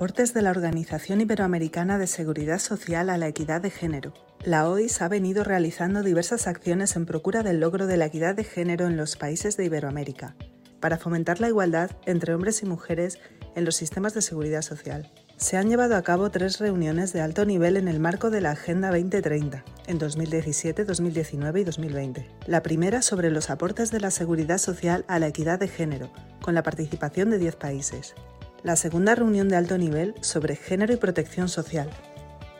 Aportes de la Organización Iberoamericana de Seguridad Social a la Equidad de Género. La OIS ha venido realizando diversas acciones en procura del logro de la equidad de género en los países de Iberoamérica, para fomentar la igualdad entre hombres y mujeres en los sistemas de seguridad social. Se han llevado a cabo tres reuniones de alto nivel en el marco de la Agenda 2030, en 2017, 2019 y 2020. La primera sobre los aportes de la seguridad social a la equidad de género, con la participación de 10 países la segunda reunión de alto nivel sobre género y protección social,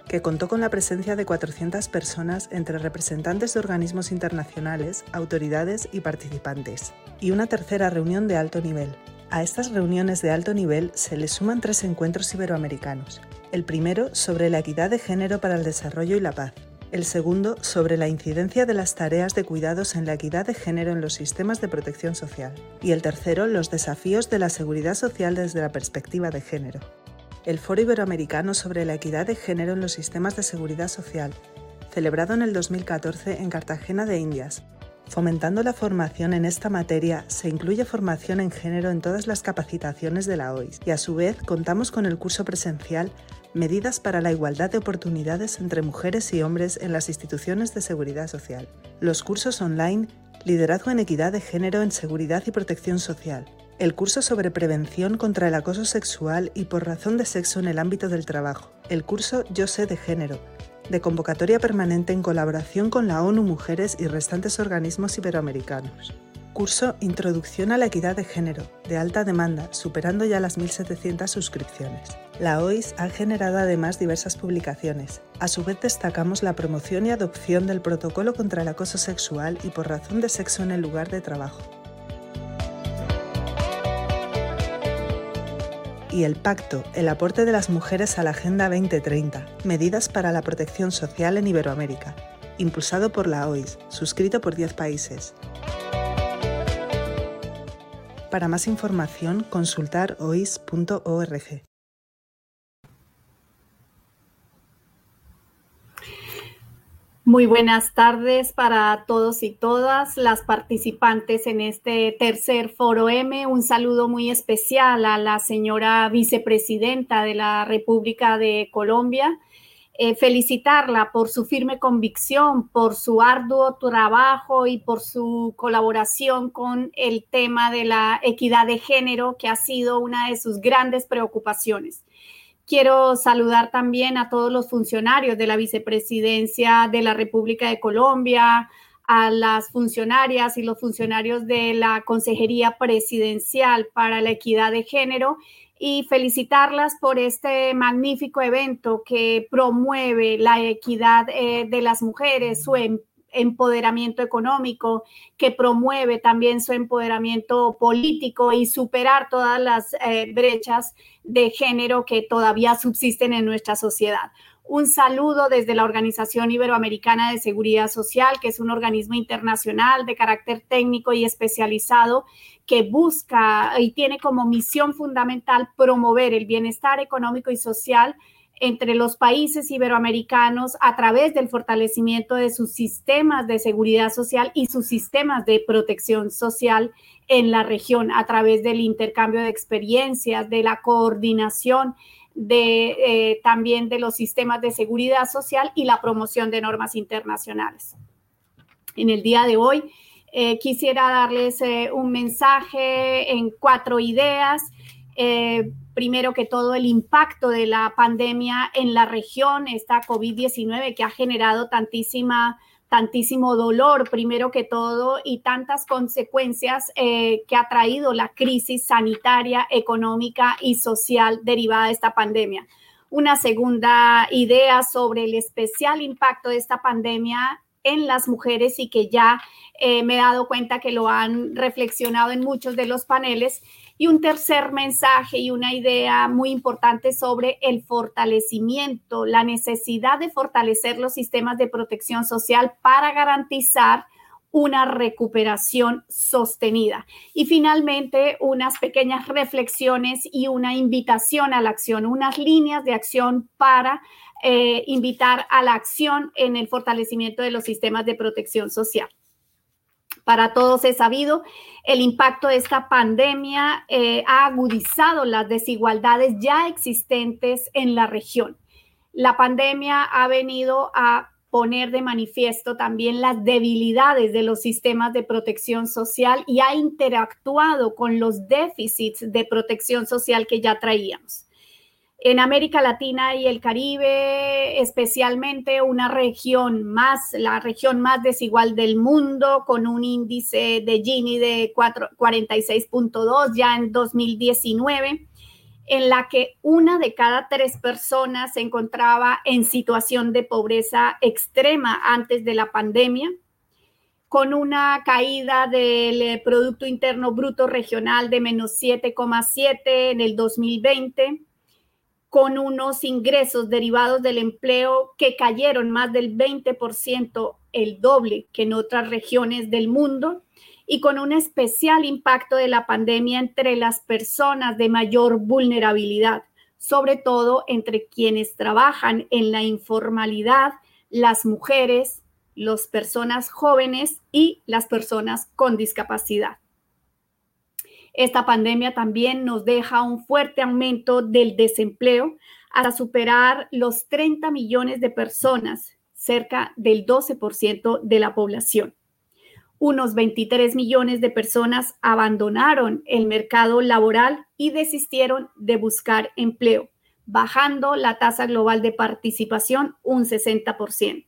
que contó con la presencia de 400 personas entre representantes de organismos internacionales, autoridades y participantes, y una tercera reunión de alto nivel. A estas reuniones de alto nivel se le suman tres encuentros iberoamericanos, el primero sobre la equidad de género para el desarrollo y la paz, el segundo sobre la incidencia de las tareas de cuidados en la equidad de género en los sistemas de protección social, y el tercero los desafíos de la seguridad social desde la perspectiva de género. El Foro Iberoamericano sobre la equidad de género en los sistemas de seguridad social, celebrado en el 2014 en Cartagena de Indias. Fomentando la formación en esta materia, se incluye formación en género en todas las capacitaciones de la OIS y a su vez contamos con el curso presencial Medidas para la igualdad de oportunidades entre mujeres y hombres en las instituciones de seguridad social. Los cursos online Liderazgo en equidad de género en seguridad y protección social. El curso sobre prevención contra el acoso sexual y por razón de sexo en el ámbito del trabajo. El curso Yo sé de género, de convocatoria permanente en colaboración con la ONU Mujeres y restantes organismos iberoamericanos. Curso Introducción a la Equidad de Género, de alta demanda, superando ya las 1.700 suscripciones. La OIS ha generado además diversas publicaciones. A su vez destacamos la promoción y adopción del protocolo contra el acoso sexual y por razón de sexo en el lugar de trabajo. Y el pacto, el aporte de las mujeres a la Agenda 2030, medidas para la protección social en Iberoamérica, impulsado por la OIS, suscrito por 10 países. Para más información, consultar ois.org. Muy buenas tardes para todos y todas las participantes en este tercer foro M. Un saludo muy especial a la señora vicepresidenta de la República de Colombia, eh, felicitarla por su firme convicción, por su arduo trabajo y por su colaboración con el tema de la equidad de género, que ha sido una de sus grandes preocupaciones. Quiero saludar también a todos los funcionarios de la Vicepresidencia de la República de Colombia, a las funcionarias y los funcionarios de la Consejería Presidencial para la Equidad de Género y felicitarlas por este magnífico evento que promueve la equidad eh, de las mujeres, su em, empoderamiento económico, que promueve también su empoderamiento político y superar todas las eh, brechas de género que todavía subsisten en nuestra sociedad. Un saludo desde la Organización Iberoamericana de Seguridad Social, que es un organismo internacional de carácter técnico y especializado que busca y tiene como misión fundamental promover el bienestar económico y social entre los países iberoamericanos a través del fortalecimiento de sus sistemas de seguridad social y sus sistemas de protección social en la región a través del intercambio de experiencias, de la coordinación de eh, también de los sistemas de seguridad social y la promoción de normas internacionales. En el día de hoy eh, quisiera darles eh, un mensaje en cuatro ideas. primero que todo, el impacto de la pandemia en la región, esta COVID-19 que ha generado tantísima tantísimo dolor, primero que todo, y tantas consecuencias eh, que ha traído la crisis sanitaria, económica y social derivada de esta pandemia. Una segunda idea sobre el especial impacto de esta pandemia en las mujeres y que ya eh, me he dado cuenta que lo han reflexionado en muchos de los paneles y un tercer mensaje y una idea muy importante sobre el fortalecimiento, la necesidad de fortalecer los sistemas de protección social para garantizar una recuperación sostenida. Y finalmente, unas pequeñas reflexiones y una invitación a la acción, unas líneas de acción para eh, invitar a la acción en el fortalecimiento de los sistemas de protección social. Para todos es sabido, el impacto de esta pandemia eh, ha agudizado las desigualdades ya existentes en la región. La pandemia ha venido a poner de manifiesto también las debilidades de los sistemas de protección social y ha interactuado con los déficits de protección social que ya traíamos. En América Latina y el Caribe, especialmente una región más, la región más desigual del mundo, con un índice de Gini de 46.2 ya en 2019 en la que una de cada tres personas se encontraba en situación de pobreza extrema antes de la pandemia, con una caída del eh, Producto Interno Bruto Regional de menos 7,7 en el 2020, con unos ingresos derivados del empleo que cayeron más del 20%, el doble que en otras regiones del mundo y con un especial impacto de la pandemia entre las personas de mayor vulnerabilidad, sobre todo entre quienes trabajan en la informalidad, las mujeres, las personas jóvenes y las personas con discapacidad. Esta pandemia también nos deja un fuerte aumento del desempleo hasta superar los 30 millones de personas, cerca del 12% de la población unos 23 millones de personas abandonaron el mercado laboral y desistieron de buscar empleo, bajando la tasa global de participación un 60%.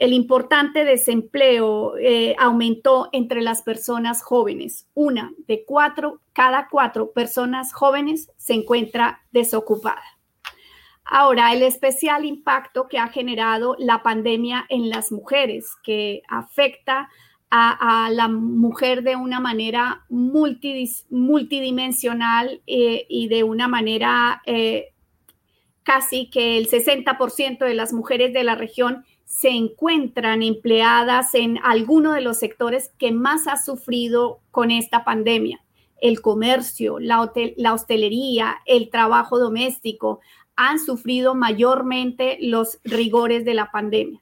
El importante desempleo eh, aumentó entre las personas jóvenes. Una de cuatro, cada cuatro personas jóvenes se encuentra desocupada. Ahora, el especial impacto que ha generado la pandemia en las mujeres, que afecta a, la mujer de una manera multidimensional eh, y de una manera eh, casi que el 60% de las mujeres de la región se encuentran empleadas en alguno de los sectores que más ha sufrido con esta pandemia. El comercio, la, la hostelería, el trabajo doméstico, han sufrido mayormente los rigores de la pandemia.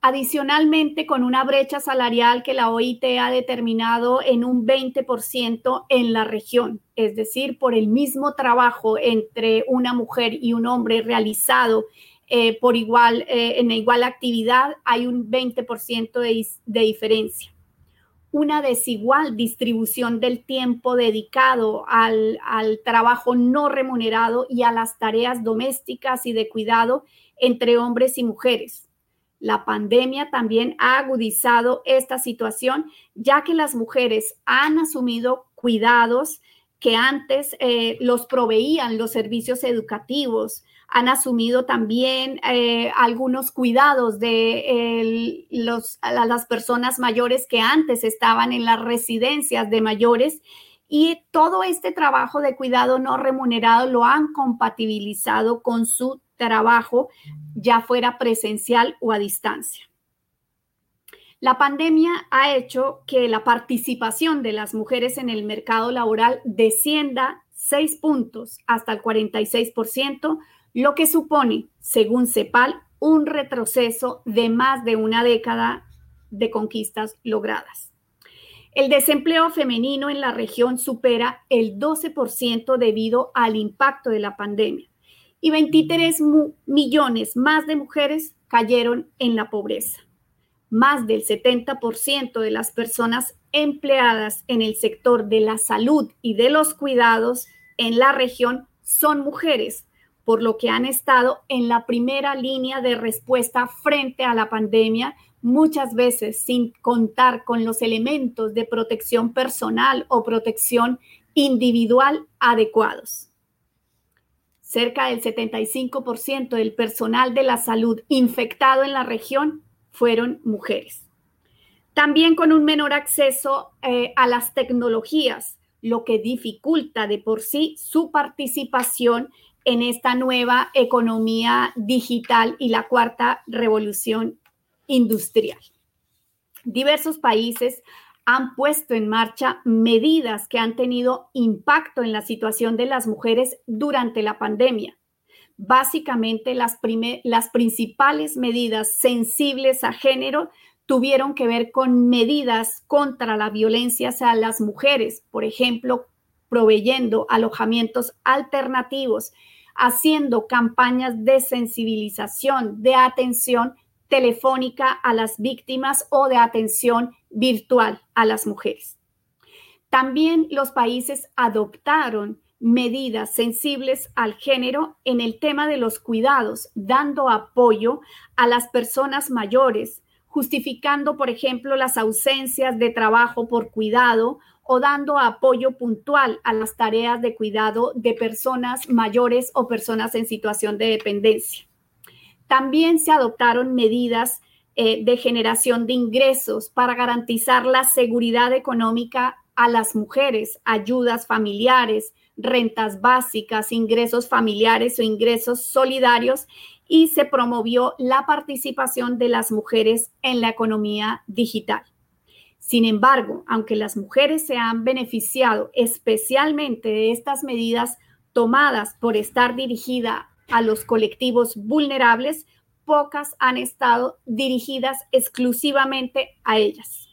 Adicionalmente, con una brecha salarial que la OIT ha determinado en un 20% en la región, es decir, por el mismo trabajo entre una mujer y un hombre realizado eh, por igual, eh, en igual actividad, hay un 20% de, de diferencia una desigual distribución del tiempo dedicado al, trabajo no remunerado y a las tareas domésticas y de cuidado entre hombres y mujeres. La pandemia también ha agudizado esta situación, ya que las mujeres han asumido cuidados que antes eh, los proveían los servicios educativos, han asumido también eh, algunos cuidados de las personas mayores que antes estaban en las residencias de mayores y todo este trabajo de cuidado no remunerado lo han compatibilizado con su trabajo, ya fuera presencial o a distancia. La pandemia ha hecho que la participación de las mujeres en el mercado laboral descienda seis puntos hasta el 46%, lo que supone, según CEPAL, un retroceso de más de una década de conquistas logradas. El desempleo femenino en la región supera el 12% debido al impacto de la pandemia y 23 millones más de mujeres cayeron en la pobreza. Más del 70% de las personas empleadas en el sector de la salud y de los cuidados en la región son mujeres, por lo que han estado en la primera línea de respuesta frente a la pandemia, muchas veces sin contar con los elementos de protección personal o protección individual adecuados. Cerca del 75% del personal de la salud infectado en la región fueron mujeres. También con un menor acceso eh, a las tecnologías, lo que dificulta de por sí su participación en esta nueva economía digital y la cuarta revolución industrial. Diversos países han puesto en marcha medidas que han tenido impacto en la situación de las mujeres durante la pandemia. Básicamente, las, principales medidas sensibles a género tuvieron que ver con medidas contra la violencia hacia las mujeres, por ejemplo, proveyendo alojamientos alternativos, haciendo campañas de sensibilización, de atención telefónica a las víctimas o de atención virtual a las mujeres. También los países adoptaron medidas sensibles al género en el tema de los cuidados, dando apoyo a las personas mayores, justificando, por ejemplo, las ausencias de trabajo por cuidado o dando apoyo puntual a las tareas de cuidado de personas mayores o personas en situación de dependencia. También se adoptaron medidas eh, de generación de ingresos para garantizar la seguridad económica a las mujeres, ayudas familiares, rentas básicas, ingresos familiares o ingresos solidarios y se promovió la participación de las mujeres en la economía digital. Sin embargo, aunque las mujeres se han beneficiado especialmente de estas medidas tomadas por estar dirigida a los colectivos vulnerables, pocas han estado dirigidas exclusivamente a ellas.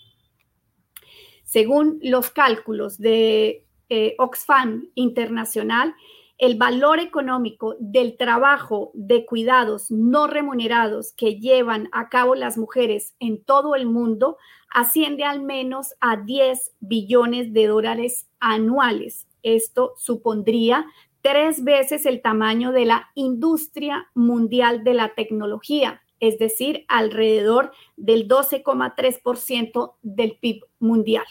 Según los cálculos de eh, Oxfam Internacional, el valor económico del trabajo de cuidados no remunerados que llevan a cabo las mujeres en todo el mundo asciende al menos a 10 billones de dólares anuales. Esto supondría tres veces el tamaño de la industria mundial de la tecnología, es decir, alrededor del 12,3% del PIB mundial.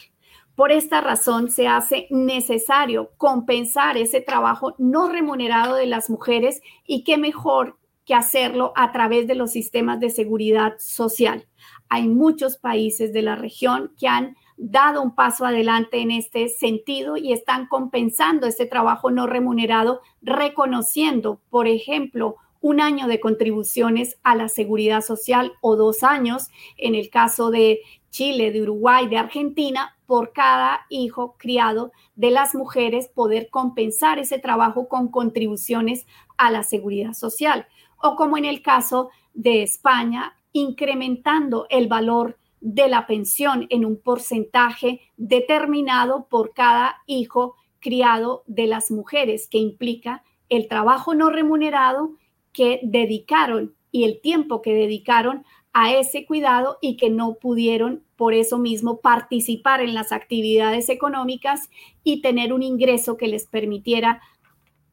Por esta razón se hace necesario compensar ese trabajo no remunerado de las mujeres y qué mejor que hacerlo a través de los sistemas de seguridad social. Hay muchos países de la región que han dado un paso adelante en este sentido y están compensando ese trabajo no remunerado, reconociendo, por ejemplo, un año de contribuciones a la seguridad social o dos años, en el caso de Chile, de Uruguay, de Argentina, por cada hijo criado de las mujeres, poder compensar ese trabajo con contribuciones a la seguridad social. O como en el caso de España, incrementando el valor de la pensión en un porcentaje determinado por cada hijo criado de las mujeres, que implica el trabajo no remunerado que dedicaron y el tiempo que dedicaron a ese cuidado y que no pudieron por eso mismo participar en las actividades económicas y tener un ingreso que les permitiera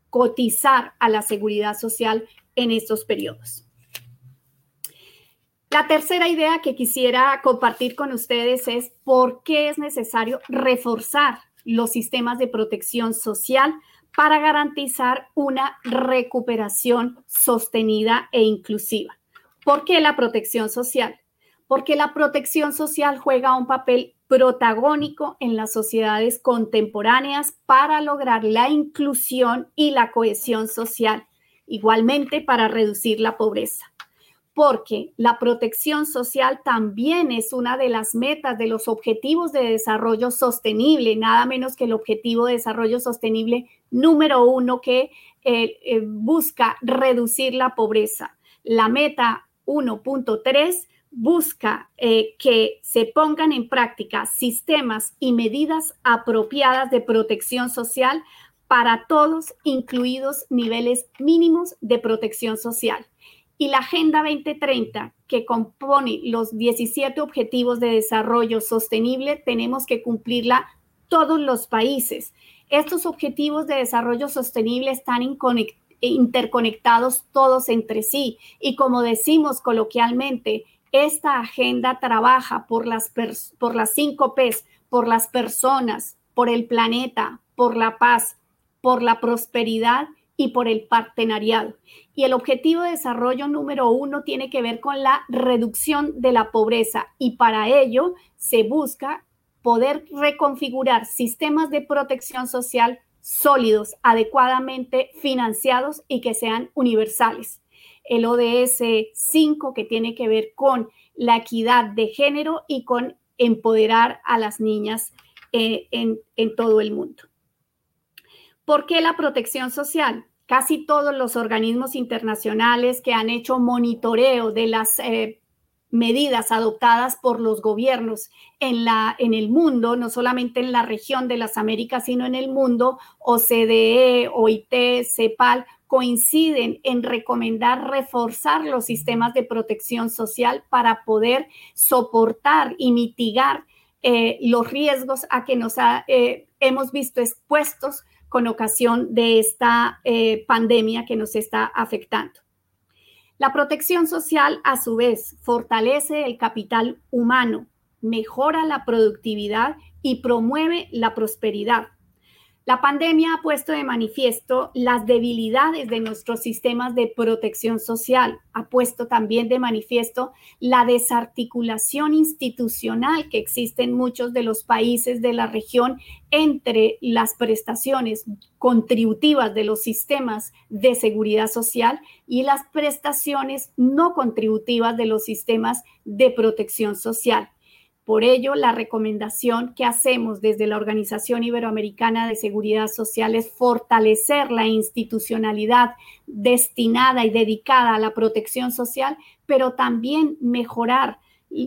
cotizar a la seguridad social en estos periodos. La tercera idea que quisiera compartir con ustedes es por qué es necesario reforzar los sistemas de protección social para garantizar una recuperación sostenida e inclusiva. ¿Por qué la protección social? Porque la protección social juega un papel protagónico en las sociedades contemporáneas para lograr la inclusión y la cohesión social, igualmente para reducir la pobreza porque la protección social también es una de las metas de los objetivos de desarrollo sostenible, nada menos que el objetivo de desarrollo sostenible número uno que eh, eh, busca reducir la pobreza. La meta 1.3 busca eh, que se pongan en práctica sistemas y medidas apropiadas de protección social para todos, incluidos niveles mínimos de protección social. Y la Agenda 2030, que compone los 17 Objetivos de Desarrollo Sostenible, tenemos que cumplirla todos los países. Estos objetivos de desarrollo sostenible están conectividad interconectados todos entre sí. Y como decimos coloquialmente, esta agenda trabaja por las, por las cinco Ps, por las personas, por el planeta, por la paz, por la prosperidad y por el partenariado. Y el objetivo de desarrollo número uno tiene que ver con la reducción de la pobreza y para ello se busca poder reconfigurar sistemas de protección social sólidos, adecuadamente financiados y que sean universales. El ODS 5, que tiene que ver con la equidad de género y con empoderar a las niñas eh, en, todo el mundo. ¿Por qué la protección social? Casi todos los organismos internacionales que han hecho monitoreo de las eh, medidas adoptadas por los gobiernos en, la, en el mundo, no solamente en la región de las Américas, sino en el mundo, OCDE, OIT, CEPAL, coinciden en recomendar reforzar los sistemas de protección social para poder soportar y mitigar eh, los riesgos a que nos eh, hemos visto expuestos con ocasión de esta eh, pandemia que nos está afectando. La protección social, a su vez, fortalece el capital humano, mejora la productividad y promueve la prosperidad. La pandemia ha puesto de manifiesto las debilidades de nuestros sistemas de protección social, ha puesto también de manifiesto la desarticulación institucional que existe en muchos de los países de la región entre las prestaciones contributivas de los sistemas de seguridad social y las prestaciones no contributivas de los sistemas de protección social. Por ello, la recomendación que hacemos desde la Organización Iberoamericana de Seguridad Social es fortalecer la institucionalidad destinada y dedicada a la protección social, pero también mejorar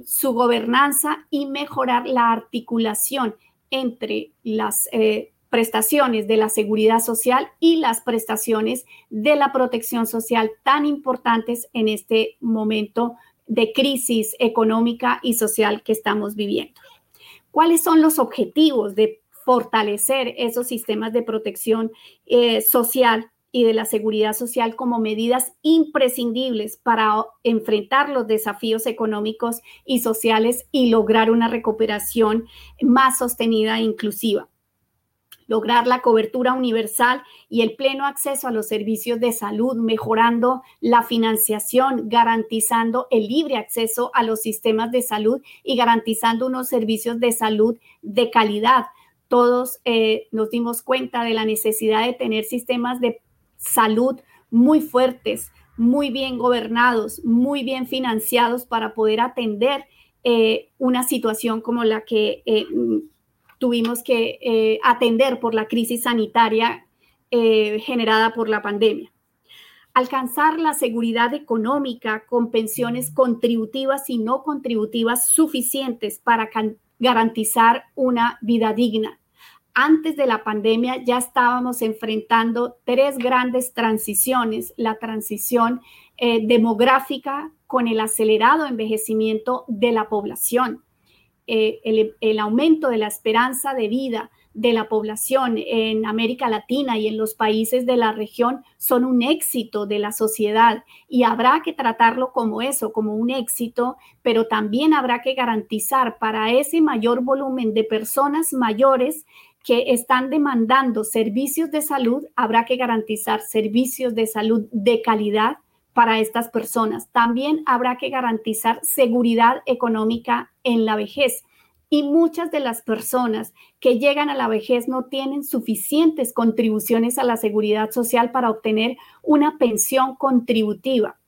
su gobernanza y mejorar la articulación entre las eh, prestaciones de la seguridad social y las prestaciones de la protección social tan importantes en este momento de crisis económica y social que estamos viviendo. ¿Cuáles son los objetivos de fortalecer esos sistemas de protección eh, social y de la seguridad social como medidas imprescindibles para enfrentar los desafíos económicos y sociales y lograr una recuperación más sostenida e inclusiva? Lograr la cobertura universal y el pleno acceso a los servicios de salud, mejorando la financiación, garantizando el libre acceso a los sistemas de salud y garantizando unos servicios de salud de calidad. Todos eh, nos dimos cuenta de la necesidad de tener sistemas de salud muy fuertes, muy bien gobernados, muy bien financiados para poder atender eh, una situación como la que eh, tuvimos que eh, atender por la crisis sanitaria eh, generada por la pandemia. Alcanzar la seguridad económica con pensiones contributivas y no contributivas suficientes para garantizar una vida digna. Antes de la pandemia ya estábamos enfrentando tres grandes transiciones. La transición eh, demográfica con el acelerado envejecimiento de la población eh, el, aumento de la esperanza de vida de la población en América Latina y en los países de la región son un éxito de la sociedad. Y habrá que tratarlo como eso, como un éxito, pero también habrá que garantizar para ese mayor volumen de personas mayores que están demandando servicios de salud, habrá que garantizar servicios de salud de calidad para estas personas. También habrá que garantizar seguridad económica en la vejez. Y muchas de las personas que llegan a la vejez no tienen suficientes contribuciones a la seguridad social para obtener una pensión contributiva,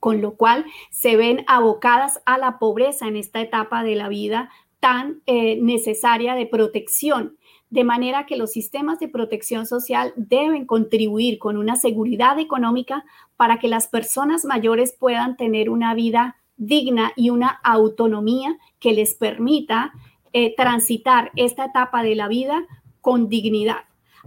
con lo cual se ven abocadas a la pobreza en esta etapa de la vida tan eh, necesaria de protección de manera que los sistemas de protección social deben contribuir con una seguridad económica para que las personas mayores puedan tener una vida digna y una autonomía que les permita eh, transitar esta etapa de la vida con dignidad.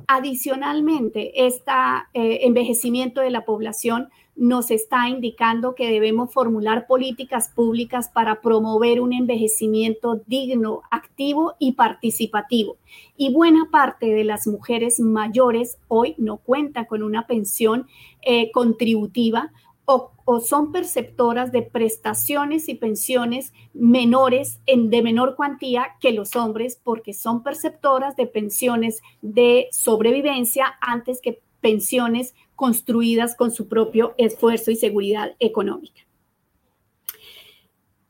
Adicionalmente, este envejecimiento de la población nos está indicando que debemos formular políticas públicas para promover un envejecimiento digno, activo y participativo. Y buena parte de las mujeres mayores hoy no cuentan con una pensión eh, contributiva o, son perceptoras de prestaciones y pensiones menores en, de menor cuantía que los hombres porque son perceptoras de pensiones de sobrevivencia antes que pensiones construidas con su propio esfuerzo y seguridad económica.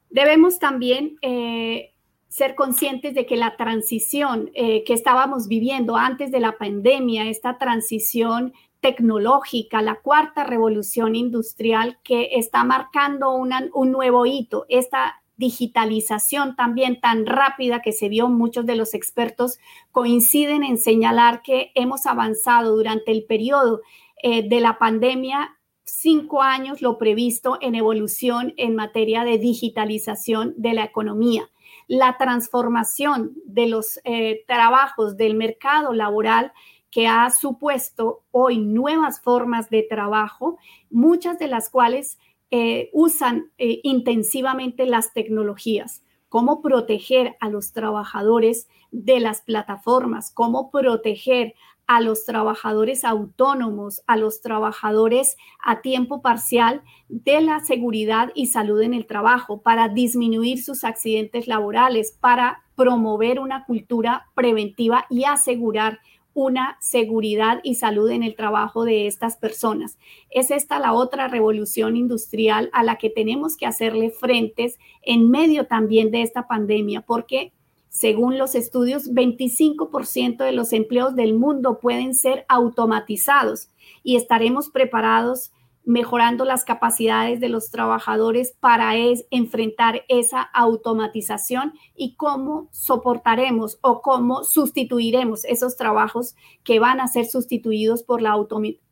Debemos también eh, ser conscientes de que la transición eh, que estábamos viviendo antes de la pandemia, esta transición tecnológica, la cuarta revolución industrial que está marcando un nuevo hito, esta digitalización también tan rápida que se vio, muchos de los expertos coinciden en señalar que hemos avanzado durante el periodo eh, de la pandemia cinco años lo previsto en evolución en materia de digitalización de la economía. La transformación de los eh, trabajos del mercado laboral que ha supuesto hoy nuevas formas de trabajo, muchas de las cuales eh, usan intensivamente las tecnologías. Cómo proteger a los trabajadores de las plataformas, cómo proteger a los trabajadores autónomos, a los trabajadores a tiempo parcial de la seguridad y salud en el trabajo, para disminuir sus accidentes laborales, para promover una cultura preventiva y asegurar una seguridad y salud en el trabajo de estas personas. Es esta la otra revolución industrial a la que tenemos que hacerle frentes en medio también de esta pandemia, porque según los estudios, 25% de los empleos del mundo pueden ser automatizados y estaremos preparados mejorando las capacidades de los trabajadores para enfrentar esa automatización y cómo soportaremos o cómo sustituiremos esos trabajos que van a ser sustituidos por la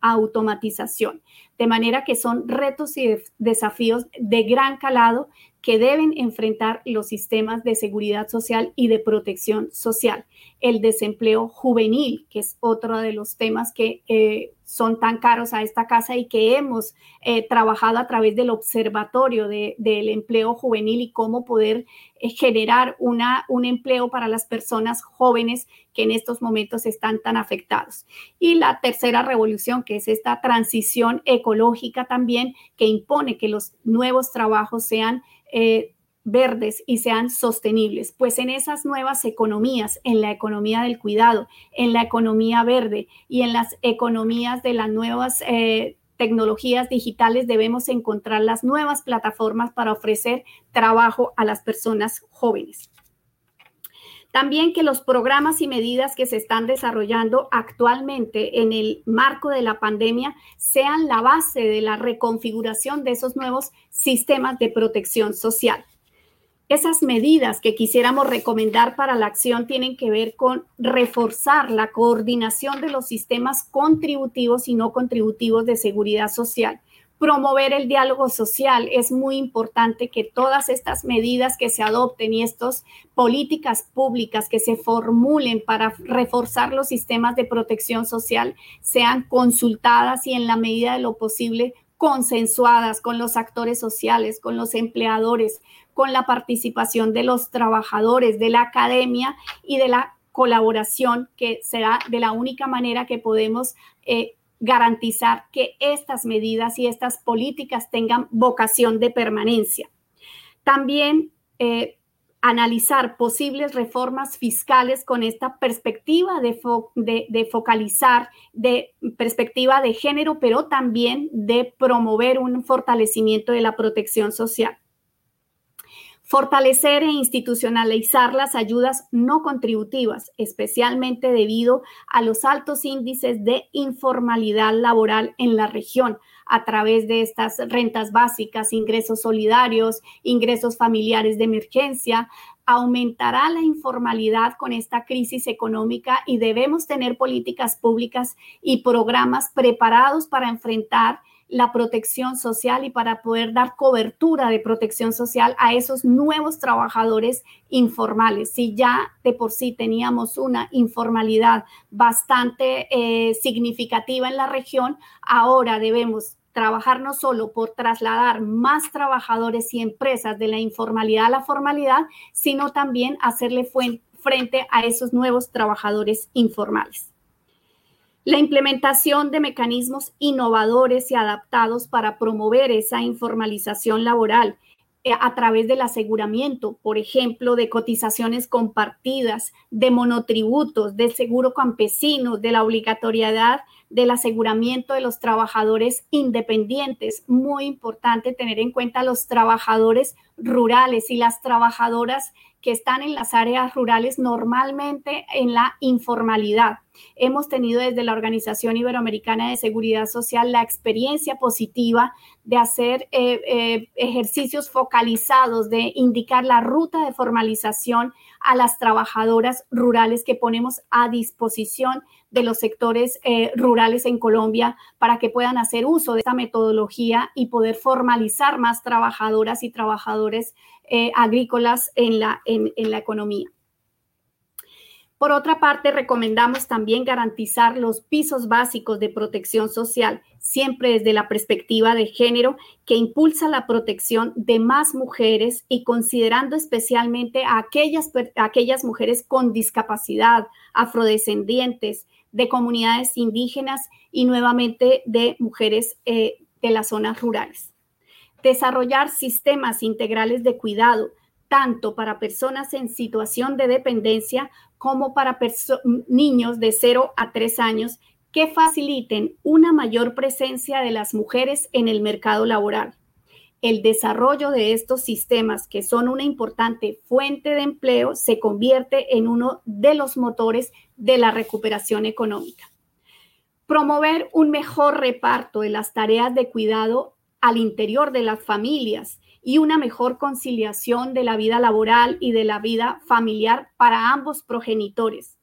automatización. De manera que son retos y desafíos de gran calado que deben enfrentar los sistemas de seguridad social y de protección social. El desempleo juvenil, que es otro de los temas que eh, son tan caros a esta casa y que hemos eh, trabajado a través del observatorio del empleo juvenil y cómo poder eh, generar una, un empleo para las personas jóvenes que en estos momentos están tan afectados. Y la tercera revolución, que es esta transición ecológica también, que impone que los nuevos trabajos sean... Eh, verdes y sean sostenibles, pues en esas nuevas economías, en la economía del cuidado, en la economía verde y en las economías de las nuevas eh, tecnologías digitales debemos encontrar las nuevas plataformas para ofrecer trabajo a las personas jóvenes. También que los programas y medidas que se están desarrollando actualmente en el marco de la pandemia sean la base de la reconfiguración de esos nuevos sistemas de protección social. Esas medidas que quisiéramos recomendar para la acción tienen que ver con reforzar la coordinación de los sistemas contributivos y no contributivos de seguridad social. Promover el diálogo social. Es muy importante que todas estas medidas que se adopten y estas políticas públicas que se formulen para reforzar los sistemas de protección social sean consultadas y en la medida de lo posible consensuadas con los actores sociales, con los empleadores, con la participación de los trabajadores, de la academia y de la colaboración, que será de la única manera que podemos eh, garantizar que estas medidas y estas políticas tengan vocación de permanencia. También eh, analizar posibles reformas fiscales con esta perspectiva de, de, focalizar, de perspectiva de género, pero también de promover un fortalecimiento de la protección social. Fortalecer e institucionalizar las ayudas no contributivas, especialmente debido a los altos índices de informalidad laboral en la región. A través de estas rentas básicas, ingresos solidarios, ingresos familiares de emergencia, aumentará la informalidad con esta crisis económica y debemos tener políticas públicas y programas preparados para enfrentar la protección social y para poder dar cobertura de protección social a esos nuevos trabajadores informales. Si ya de por sí teníamos una informalidad bastante eh, significativa en la región, ahora debemos trabajar no solo por trasladar más trabajadores y empresas de la informalidad a la formalidad, sino también hacerle frente a esos nuevos trabajadores informales. La implementación de mecanismos innovadores y adaptados para promover esa informalización laboral eh, a través del aseguramiento, por ejemplo, de cotizaciones compartidas, de monotributos, del seguro campesino, de la obligatoriedad del aseguramiento de los trabajadores independientes. Muy importante tener en cuenta los trabajadores rurales y las trabajadoras que están en las áreas rurales normalmente en la informalidad. Hemos tenido desde la Organización Iberoamericana de Seguridad Social la experiencia positiva de hacer eh, eh, ejercicios focalizados, de indicar la ruta de formalización a las trabajadoras rurales que ponemos a disposición de los sectores eh, rurales en Colombia para que puedan hacer uso de esta metodología y poder formalizar más trabajadoras y trabajadores agrícolas en la, en la economía. Por otra parte, recomendamos también garantizar los pisos básicos de protección social, siempre desde la perspectiva de género, que impulsa la protección de más mujeres y considerando especialmente a aquellas, aquellas mujeres con discapacidad, afrodescendientes, de comunidades indígenas y nuevamente de mujeres eh, de las zonas rurales. Desarrollar sistemas integrales de cuidado, tanto para personas en situación de dependencia como para niños de 0 a 3 años que faciliten una mayor presencia de las mujeres en el mercado laboral. El desarrollo de estos sistemas, que son una importante fuente de empleo, se convierte en uno de los motores de la recuperación económica. Promover un mejor reparto de las tareas de cuidado al interior de las familias y una mejor conciliación de la vida laboral y de la vida familiar para ambos progenitores.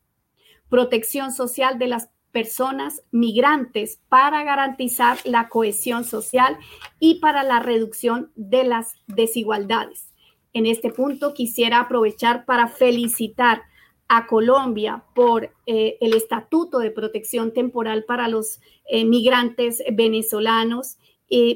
Protección social de las personas migrantes para garantizar la cohesión social y para la reducción de las desigualdades. En este punto quisiera aprovechar para felicitar a Colombia por eh, el Estatuto de Protección Temporal para los eh, Migrantes Venezolanos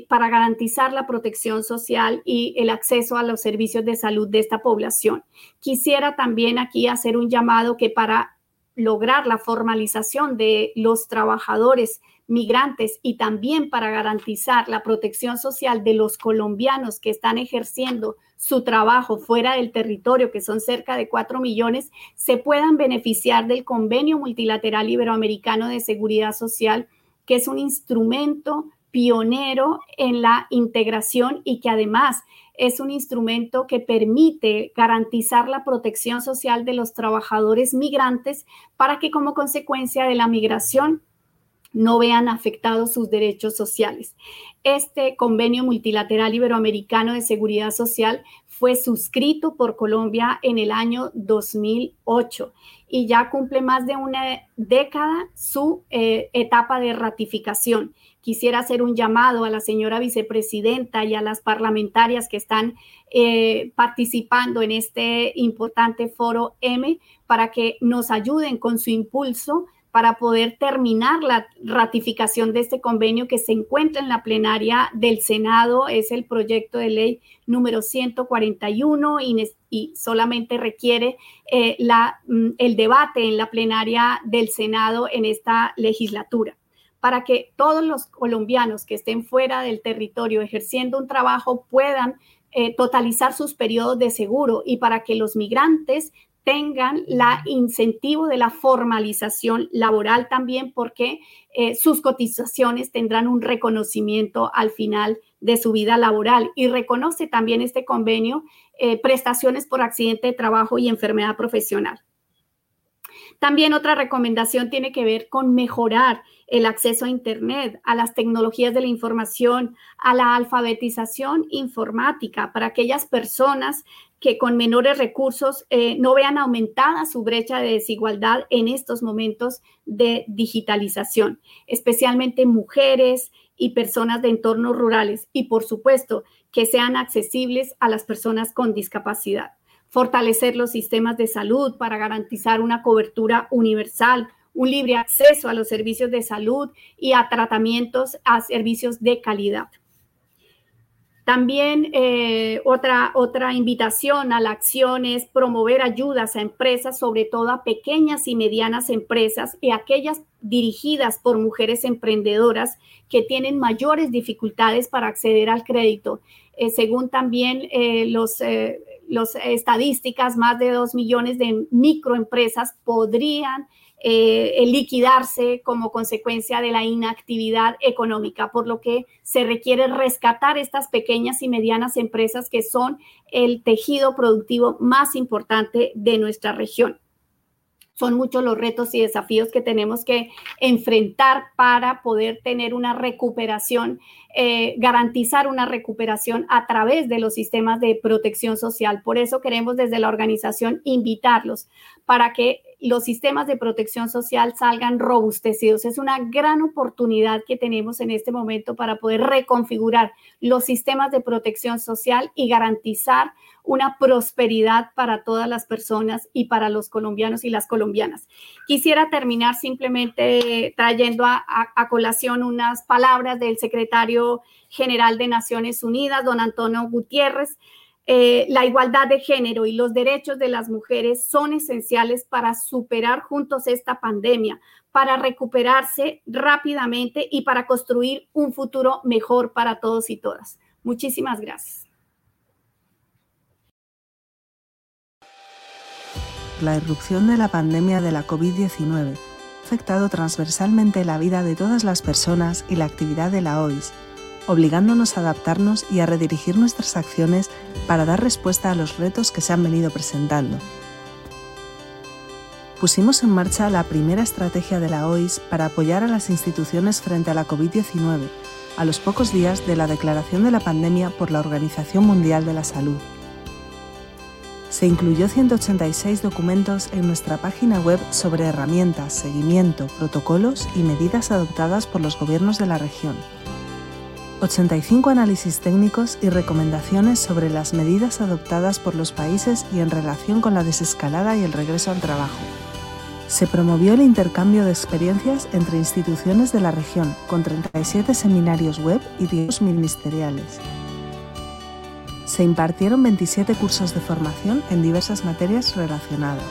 para garantizar la protección social y el acceso a los servicios de salud de esta población. Quisiera también aquí hacer un llamado que para lograr la formalización de los trabajadores migrantes y también para garantizar la protección social de los colombianos que están ejerciendo su trabajo fuera del territorio, que son cerca de 4 millones, se puedan beneficiar del convenio multilateral iberoamericano de seguridad social, que es un instrumento pionero en la integración y que además es un instrumento que permite garantizar la protección social de los trabajadores migrantes para que como consecuencia de la migración no vean afectados sus derechos sociales. Este convenio multilateral iberoamericano de seguridad social fue suscrito por Colombia en el año 2008 y ya cumple más de una década su eh, etapa de ratificación. Quisiera hacer un llamado a la señora vicepresidenta y a las parlamentarias que están eh, participando en este importante foro M para que nos ayuden con su impulso para poder terminar la ratificación de este convenio que se encuentra en la plenaria del Senado. Es el proyecto de ley número 141 y, solamente requiere eh, la, mm, el debate en la plenaria del Senado en esta legislatura para que todos los colombianos que estén fuera del territorio ejerciendo un trabajo puedan eh, totalizar sus periodos de seguro y para que los migrantes tengan la incentivo de la formalización laboral también porque eh, sus cotizaciones tendrán un reconocimiento al final de su vida laboral y reconoce también este convenio eh, prestaciones por accidente de trabajo y enfermedad profesional. También otra recomendación tiene que ver con mejorar el acceso a Internet, a las tecnologías de la información, a la alfabetización informática para aquellas personas que con menores recursos eh, no vean aumentada su brecha de desigualdad en estos momentos de digitalización, especialmente mujeres y personas de entornos rurales y por supuesto que sean accesibles a las personas con discapacidad. Fortalecer los sistemas de salud para garantizar una cobertura universal, un libre acceso a los servicios de salud y a tratamientos, a servicios de calidad. También eh, otra, otra invitación a la acción es promover ayudas a empresas, sobre todo a pequeñas y medianas empresas y aquellas dirigidas por mujeres emprendedoras que tienen mayores dificultades para acceder al crédito. Eh, según también eh, los, los estadísticas, más de dos millones de microempresas podrían eh, liquidarse como consecuencia de la inactividad económica, por lo que se requiere rescatar estas pequeñas y medianas empresas que son el tejido productivo más importante de nuestra región. Son muchos los retos y desafíos que tenemos que enfrentar para poder tener una recuperación, eh, garantizar una recuperación a través de los sistemas de protección social. Por eso queremos desde la organización invitarlos para que los sistemas de protección social salgan robustecidos. Es una gran oportunidad que tenemos en este momento para poder reconfigurar los sistemas de protección social y garantizar una prosperidad para todas las personas y para los colombianos y las colombianas. Quisiera terminar simplemente trayendo a, colación unas palabras del secretario general de Naciones Unidas, don Antonio Gutiérrez, eh, la igualdad de género y los derechos de las mujeres son esenciales para superar juntos esta pandemia, para recuperarse rápidamente y para construir un futuro mejor para todos y todas. Muchísimas gracias. La irrupción de la pandemia de la COVID-19 ha afectado transversalmente la vida de todas las personas y la actividad de la OIS obligándonos a adaptarnos y a redirigir nuestras acciones para dar respuesta a los retos que se han venido presentando. Pusimos en marcha la primera estrategia de la OIS para apoyar a las instituciones frente a la COVID-19 a los pocos días de la declaración de la pandemia por la Organización Mundial de la Salud. Se incluyó 186 documentos en nuestra página web sobre herramientas, seguimiento, protocolos y medidas adoptadas por los gobiernos de la región 85 análisis técnicos y recomendaciones sobre las medidas adoptadas por los países y en relación con la desescalada y el regreso al trabajo. Se promovió el intercambio de experiencias entre instituciones de la región, con 37 seminarios web y 10 ministeriales. Se impartieron 27 cursos de formación en diversas materias relacionadas.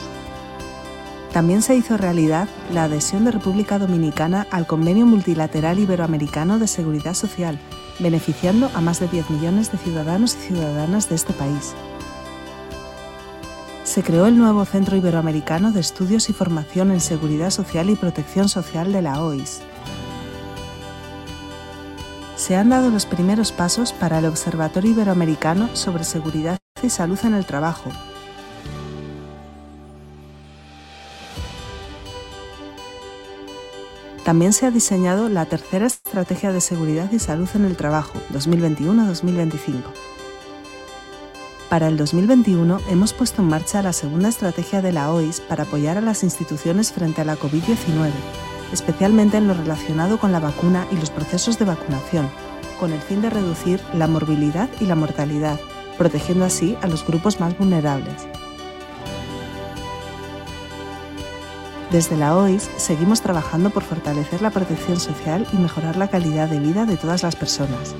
También se hizo realidad la adhesión de República Dominicana al Convenio Multilateral Iberoamericano de Seguridad Social, beneficiando a más de 10 millones de ciudadanos y ciudadanas de este país. Se creó el nuevo Centro Iberoamericano de Estudios y Formación en Seguridad Social y Protección Social de la OIS. Se han dado los primeros pasos para el Observatorio Iberoamericano sobre Seguridad y Salud en el Trabajo, También se ha diseñado la tercera Estrategia de Seguridad y Salud en el Trabajo 2021-2025. Para el 2021 hemos puesto en marcha la segunda estrategia de la OIS para apoyar a las instituciones frente a la COVID-19, especialmente en lo relacionado con la vacuna y los procesos de vacunación, con el fin de reducir la morbilidad y la mortalidad, protegiendo así a los grupos más vulnerables. Desde la OIS seguimos trabajando por fortalecer la protección social y mejorar la calidad de vida de todas las personas.